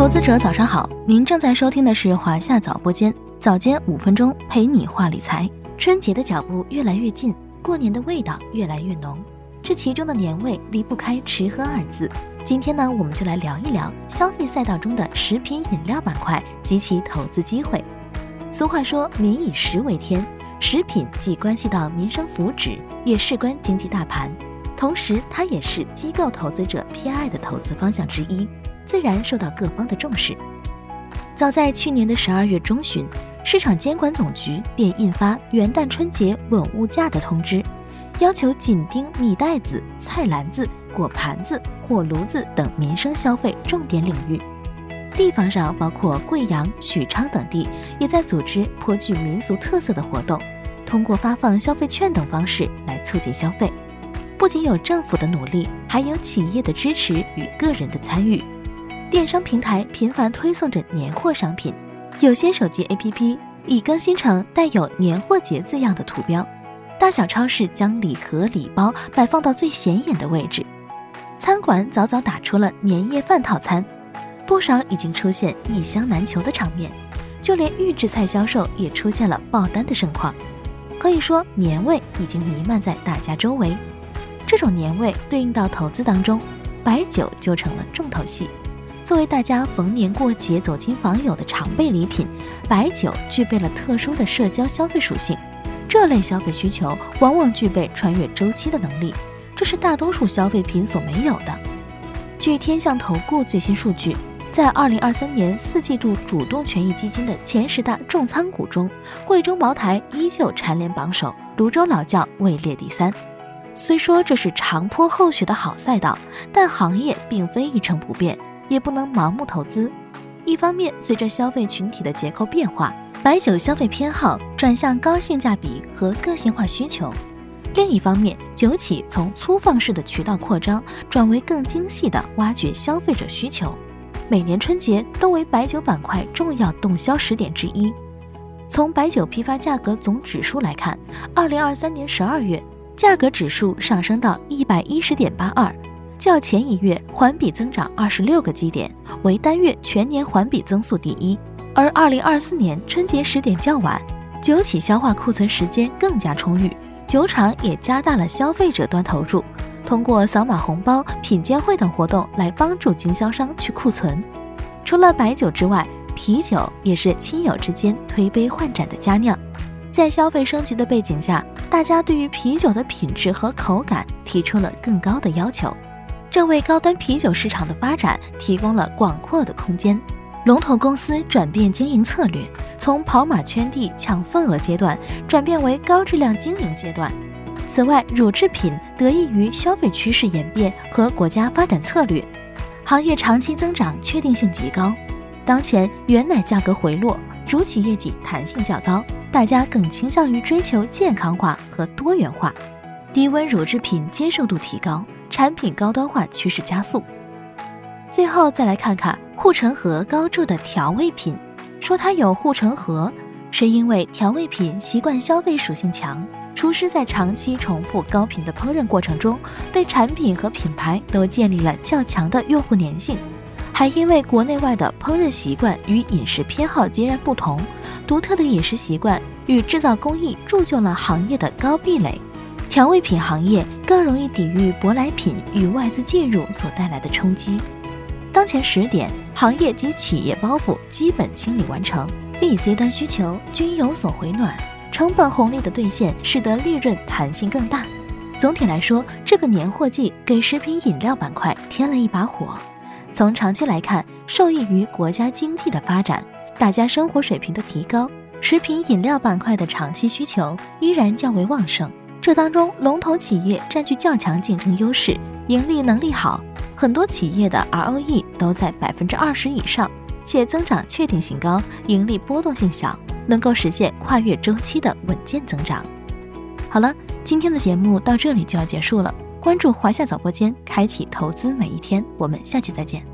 投资者早上好，您正在收听的是华夏早播间，早间五分钟陪你话理财。春节的脚步越来越近，过年的味道越来越浓，这其中的年味离不开吃喝二字。今天呢，我们就来聊一聊消费赛道中的食品饮料板块及其投资机会。俗话说，民以食为天，食品既关系到民生福祉，也事关经济大盘，同时它也是机构投资者偏爱的投资方向之一。自然受到各方的重视。早在去年的十二月中旬，市场监管总局便印发元旦春节稳物价的通知，要求紧盯米袋子、菜篮子、果盘子、火炉子等民生消费重点领域。地方上，包括贵阳、许昌等地，也在组织颇具民俗特色的活动，通过发放消费券等方式来促进消费。不仅有政府的努力，还有企业的支持与个人的参与。电商平台频繁推送着年货商品，有些手机 APP 已更新成带有“年货节”字样的图标。大小超市将礼盒礼包摆放到最显眼的位置，餐馆早早打出了年夜饭套餐，不少已经出现一箱难求的场面，就连预制菜销售也出现了爆单的盛况。可以说，年味已经弥漫在大家周围。这种年味对应到投资当中，白酒就成了重头戏。作为大家逢年过节走亲访友的常备礼品，白酒具备了特殊的社交消费属性。这类消费需求往往具备穿越周期的能力，这是大多数消费品所没有的。据天象投顾最新数据，在二零二三年四季度主动权益基金的前十大重仓股中，贵州茅台依旧蝉联榜首，泸州老窖位列第三。虽说这是长坡厚雪的好赛道，但行业并非一成不变。也不能盲目投资。一方面，随着消费群体的结构变化，白酒消费偏好转向高性价比和个性化需求；另一方面，酒企从粗放式的渠道扩张转为更精细的挖掘消费者需求。每年春节都为白酒板块重要动销时点之一。从白酒批发价格总指数来看，二零二三年十二月价格指数上升到一百一十点八二。较前一月环比增长二十六个基点，为单月全年环比增速第一。而二零二四年春节时点较晚，酒企消化库存时间更加充裕，酒厂也加大了消费者端投入，通过扫码红包、品鉴会等活动来帮助经销商去库存。除了白酒之外，啤酒也是亲友之间推杯换盏的佳酿。在消费升级的背景下，大家对于啤酒的品质和口感提出了更高的要求。这为高端啤酒市场的发展提供了广阔的空间。龙头公司转变经营策略，从跑马圈地抢份额阶段转变为高质量经营阶段。此外，乳制品得益于消费趋势演变和国家发展策略，行业长期增长确定性极高。当前原奶价格回落，乳企业绩弹性较高，大家更倾向于追求健康化和多元化，低温乳制品接受度提高。产品高端化趋势加速。最后再来看看护城河高筑的调味品，说它有护城河，是因为调味品习惯消费属性强，厨师在长期重复高频的烹饪过程中，对产品和品牌都建立了较强的用户粘性，还因为国内外的烹饪习惯与饮食偏好截然不同，独特的饮食习惯与制造工艺铸就了行业的高壁垒。调味品行业更容易抵御舶来品与外资进入所带来的冲击。当前时点，行业及企业包袱基本清理完成，B、C 端需求均有所回暖，成本红利的兑现使得利润弹性更大。总体来说，这个年货季给食品饮料板块添了一把火。从长期来看，受益于国家经济的发展，大家生活水平的提高，食品饮料板块的长期需求依然较为旺盛。这当中，龙头企业占据较强竞争优势，盈利能力好，很多企业的 ROE 都在百分之二十以上，且增长确定性高，盈利波动性小，能够实现跨越周期的稳健增长。好了，今天的节目到这里就要结束了。关注华夏早播间，开启投资每一天，我们下期再见。